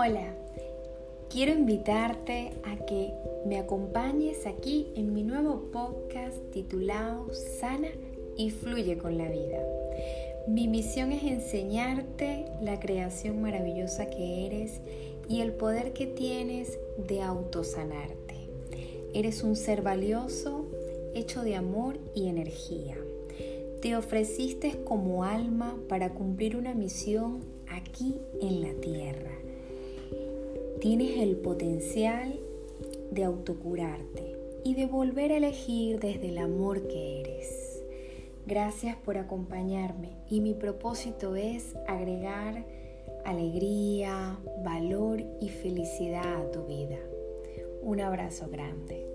Hola, quiero invitarte a que me acompañes aquí en mi nuevo podcast titulado Sana y Fluye con la vida. Mi misión es enseñarte la creación maravillosa que eres y el poder que tienes de autosanarte. Eres un ser valioso, hecho de amor y energía. Te ofreciste como alma para cumplir una misión aquí en la tierra tienes el potencial de autocurarte y de volver a elegir desde el amor que eres. Gracias por acompañarme y mi propósito es agregar alegría, valor y felicidad a tu vida. Un abrazo grande.